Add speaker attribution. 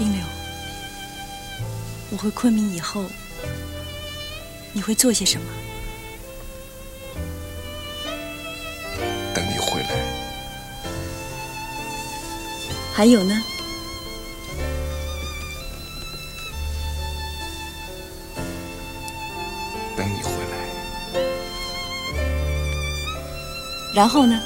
Speaker 1: 冰流，我回昆明以后，你会做些什么？
Speaker 2: 等你回来。
Speaker 1: 还有呢？
Speaker 2: 等你回来。
Speaker 1: 然后呢？